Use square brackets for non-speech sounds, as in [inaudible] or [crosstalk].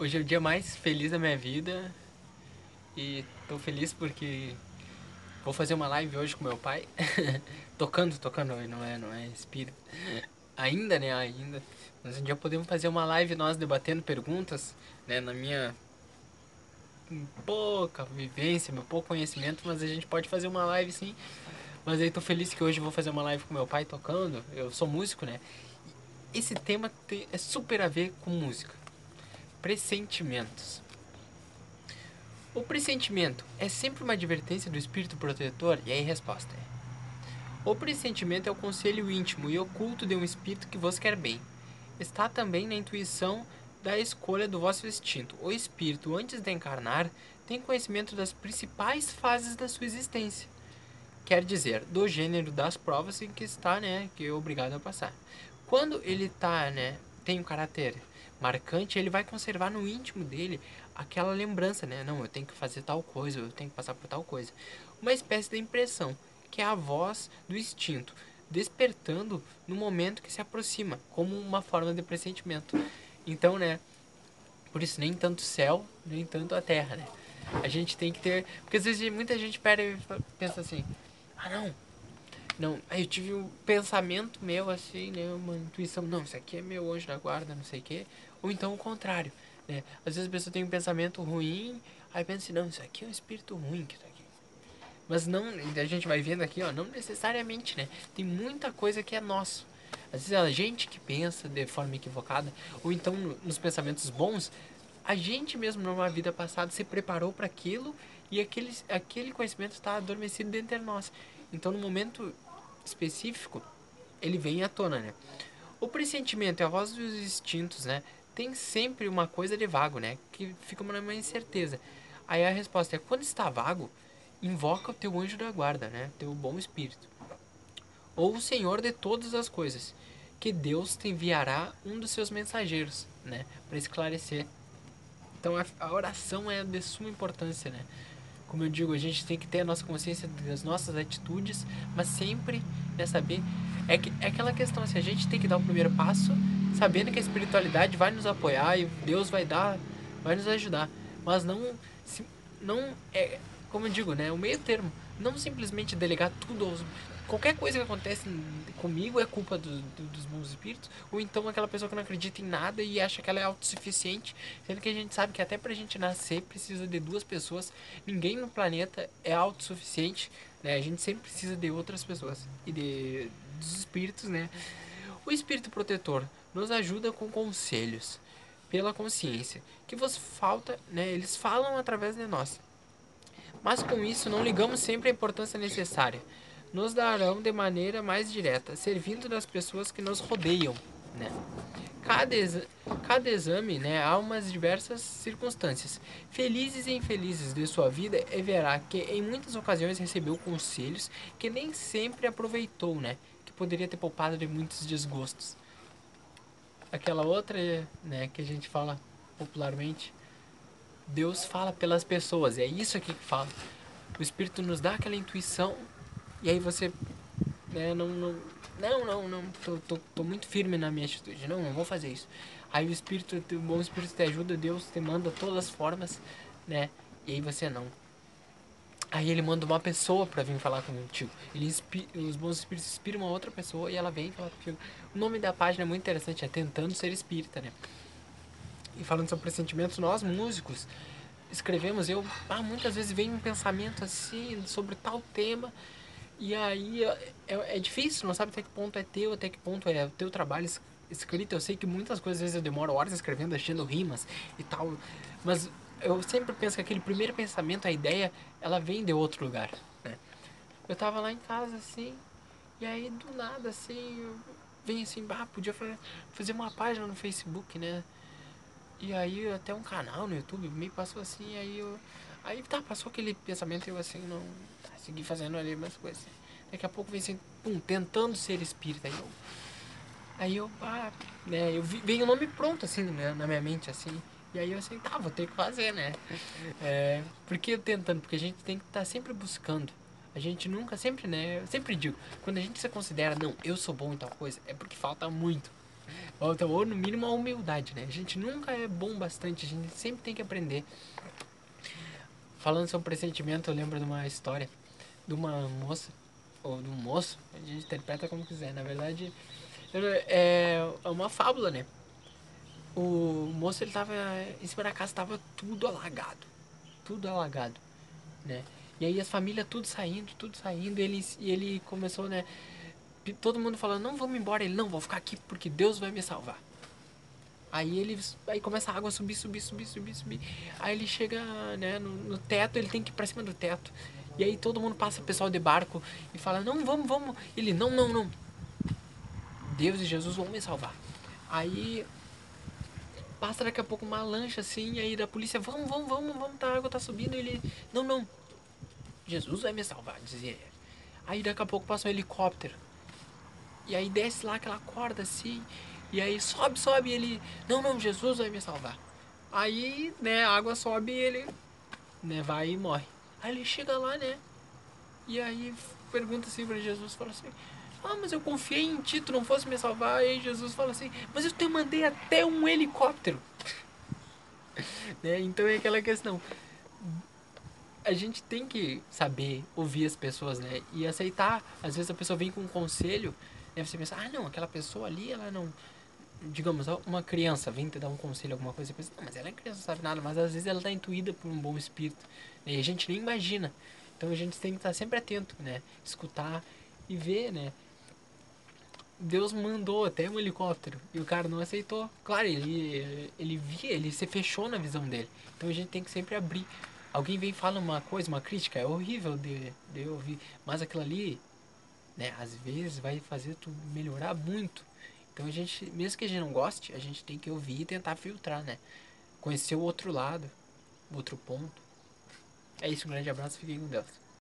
Hoje é o dia mais feliz da minha vida e tô feliz porque vou fazer uma live hoje com meu pai, [laughs] tocando, tocando, não é, não é espírito. Ainda, né, ainda. Mas um dia podemos fazer uma live nós debatendo perguntas, né, na minha pouca vivência, meu pouco conhecimento, mas a gente pode fazer uma live sim. Mas aí tô feliz que hoje vou fazer uma live com meu pai tocando. Eu sou músico, né? Esse tema é super a ver com música. Pressentimentos. O pressentimento é sempre uma advertência do espírito protetor? E aí, resposta é: O pressentimento é o conselho íntimo e oculto de um espírito que vos quer bem. Está também na intuição da escolha do vosso instinto. O espírito, antes de encarnar, tem conhecimento das principais fases da sua existência. Quer dizer, do gênero das provas em que está, né, que é obrigado a passar. Quando ele está, né, tem um caráter marcante, ele vai conservar no íntimo dele aquela lembrança, né? Não, eu tenho que fazer tal coisa, eu tenho que passar por tal coisa. Uma espécie de impressão, que é a voz do instinto, despertando no momento que se aproxima, como uma forma de pressentimento. Então, né? Por isso, nem tanto céu, nem tanto a terra, né? A gente tem que ter. Porque às vezes muita gente pera e pensa assim: ah, não, não, aí eu tive um pensamento meu assim, né? Uma intuição, não, isso aqui é meu anjo da guarda, não sei o quê. Ou então o contrário, né? Às vezes a pessoa tem um pensamento ruim, aí pensa assim, não, isso aqui é um espírito ruim que tá aqui. Mas não, a gente vai vendo aqui, ó, não necessariamente, né? Tem muita coisa que é nosso. Às vezes a gente que pensa de forma equivocada, ou então nos pensamentos bons, a gente mesmo numa vida passada se preparou para aquilo e aquele, aquele conhecimento está adormecido dentro de nós. Então, no momento específico, ele vem à tona, né? O pressentimento e a voz dos instintos, né? Tem sempre uma coisa de vago, né? Que fica uma incerteza. Aí a resposta é: quando está vago, invoca o teu anjo da guarda, né? Teu bom espírito. Ou o Senhor de todas as coisas, que Deus te enviará um dos seus mensageiros, né? Para esclarecer. Então a oração é de suma importância, né? Como eu digo, a gente tem que ter a nossa consciência das nossas atitudes, mas sempre né, saber. É, que, é aquela questão assim, a gente tem que dar o primeiro passo, sabendo que a espiritualidade vai nos apoiar e Deus vai dar, vai nos ajudar. Mas não, se, não é, como eu digo, né, o meio termo. Não simplesmente delegar tudo aos, qualquer coisa que acontece comigo é culpa do, do, dos bons espíritos, ou então aquela pessoa que não acredita em nada e acha que ela é autossuficiente, sendo que a gente sabe que até pra gente nascer precisa de duas pessoas, ninguém no planeta é autossuficiente, né? A gente sempre precisa de outras pessoas e de dos espíritos, né? O espírito protetor nos ajuda com conselhos pela consciência que vos falta, né? Eles falam através de nós. Mas com isso não ligamos sempre a importância necessária nos darão de maneira mais direta, servindo das pessoas que nos rodeiam, né? Cada, exa cada exame, né, há umas diversas circunstâncias. Felizes e infelizes de sua vida, é verá que em muitas ocasiões recebeu conselhos que nem sempre aproveitou, né? Que poderia ter poupado de muitos desgostos. Aquela outra, né, que a gente fala popularmente, Deus fala pelas pessoas, é isso aqui que fala. O Espírito nos dá aquela intuição e aí você, né, não, não, não, não, não tô, tô, tô muito firme na minha atitude, não, não vou fazer isso. Aí o Espírito, o bom Espírito te ajuda, Deus te manda todas as formas, né, e aí você não. Aí ele manda uma pessoa para vir falar contigo. Ele inspira, os bons espíritos inspiram uma outra pessoa e ela vem falar contigo. O nome da página é muito interessante, é Tentando Ser Espírita, né? E falando sobre pressentimentos, nós músicos escrevemos, eu ah, muitas vezes vem um pensamento assim sobre tal tema e aí é, é, difícil, não sabe até que ponto é teu, até que ponto é o teu trabalho escrito. Eu sei que muitas coisas às vezes eu demoro horas escrevendo, achando rimas e tal. Mas eu sempre penso que aquele primeiro pensamento, a ideia, ela vem de outro lugar. Né? Eu tava lá em casa assim, e aí do nada assim, vem assim, bah, podia fazer uma página no Facebook, né? E aí até um canal no YouTube me passou assim, aí eu. Aí tá, passou aquele pensamento e eu assim, não seguir fazendo ali umas coisas. Daqui a pouco vem assim, pum, tentando ser espírita. Aí eu, aí eu, ah, né, eu vi, veio o nome pronto, assim, né, na minha mente, assim. E aí eu assim, tá, vou ter que fazer, né? [laughs] É, por que tentando? Porque a gente tem que estar tá sempre buscando. A gente nunca, sempre, né? Eu sempre digo, quando a gente se considera, não, eu sou bom em tal coisa, é porque falta muito. Ou, então, ou no mínimo a humildade, né? A gente nunca é bom bastante, a gente sempre tem que aprender. Falando sobre pressentimento, eu lembro de uma história de uma moça, ou de um moço, a gente interpreta como quiser, na verdade é uma fábula, né? O moço ele tava em cima da casa, tava tudo alagado, tudo alagado, né? E aí as famílias tudo saindo, tudo saindo, e ele, e ele começou, né? Todo mundo falando, não, vamos embora. Ele, não, vou ficar aqui porque Deus vai me salvar. Aí ele aí começa a água a subir, subir, subir, subir, subir. Aí ele chega né, no, no, teto, ele tem que ir pra cima do teto. E aí todo mundo passa, pessoal de barco, e fala, não, vamos, vamos. Ele, não, não, não. Deus e Jesus vão me salvar. Aí passa daqui a pouco uma lancha assim, aí da polícia, vamos, vamos, vamos, vamos, tá, a água tá subindo. Ele, não, não. Jesus vai me salvar, dizia ele. Aí daqui a pouco passa um helicóptero. E aí desce lá aquela corda assim. E aí sobe, sobe, e ele. Não, não, Jesus vai me salvar. Aí, né, a água sobe e ele né, vai e morre. Aí ele chega lá, né? E aí pergunta assim pra Jesus, fala assim, ah, mas eu confiei em ti, tu não fosse me salvar. Aí Jesus fala assim, mas eu te mandei até um helicóptero. [laughs] né? Então é aquela questão. A gente tem que saber ouvir as pessoas, né? E aceitar. Às vezes a pessoa vem com um conselho, e você pensa, ah não, aquela pessoa ali, ela não digamos, uma criança vem te dar um conselho, alguma coisa, você pensa, não, mas ela é criança, não sabe nada, mas às vezes ela está intuída por um bom espírito, né? e a gente nem imagina. Então a gente tem que estar sempre atento, né? Escutar e ver, né? Deus mandou até um helicóptero e o cara não aceitou. Claro, ele, ele via, ele se fechou na visão dele. Então a gente tem que sempre abrir. Alguém vem e fala uma coisa, uma crítica, é horrível de, de ouvir, mas aquilo ali, né, às vezes vai fazer tu melhorar muito. Então a gente, mesmo que a gente não goste, a gente tem que ouvir e tentar filtrar, né? Conhecer o outro lado, o outro ponto. É isso, um grande abraço, fiquem com Deus.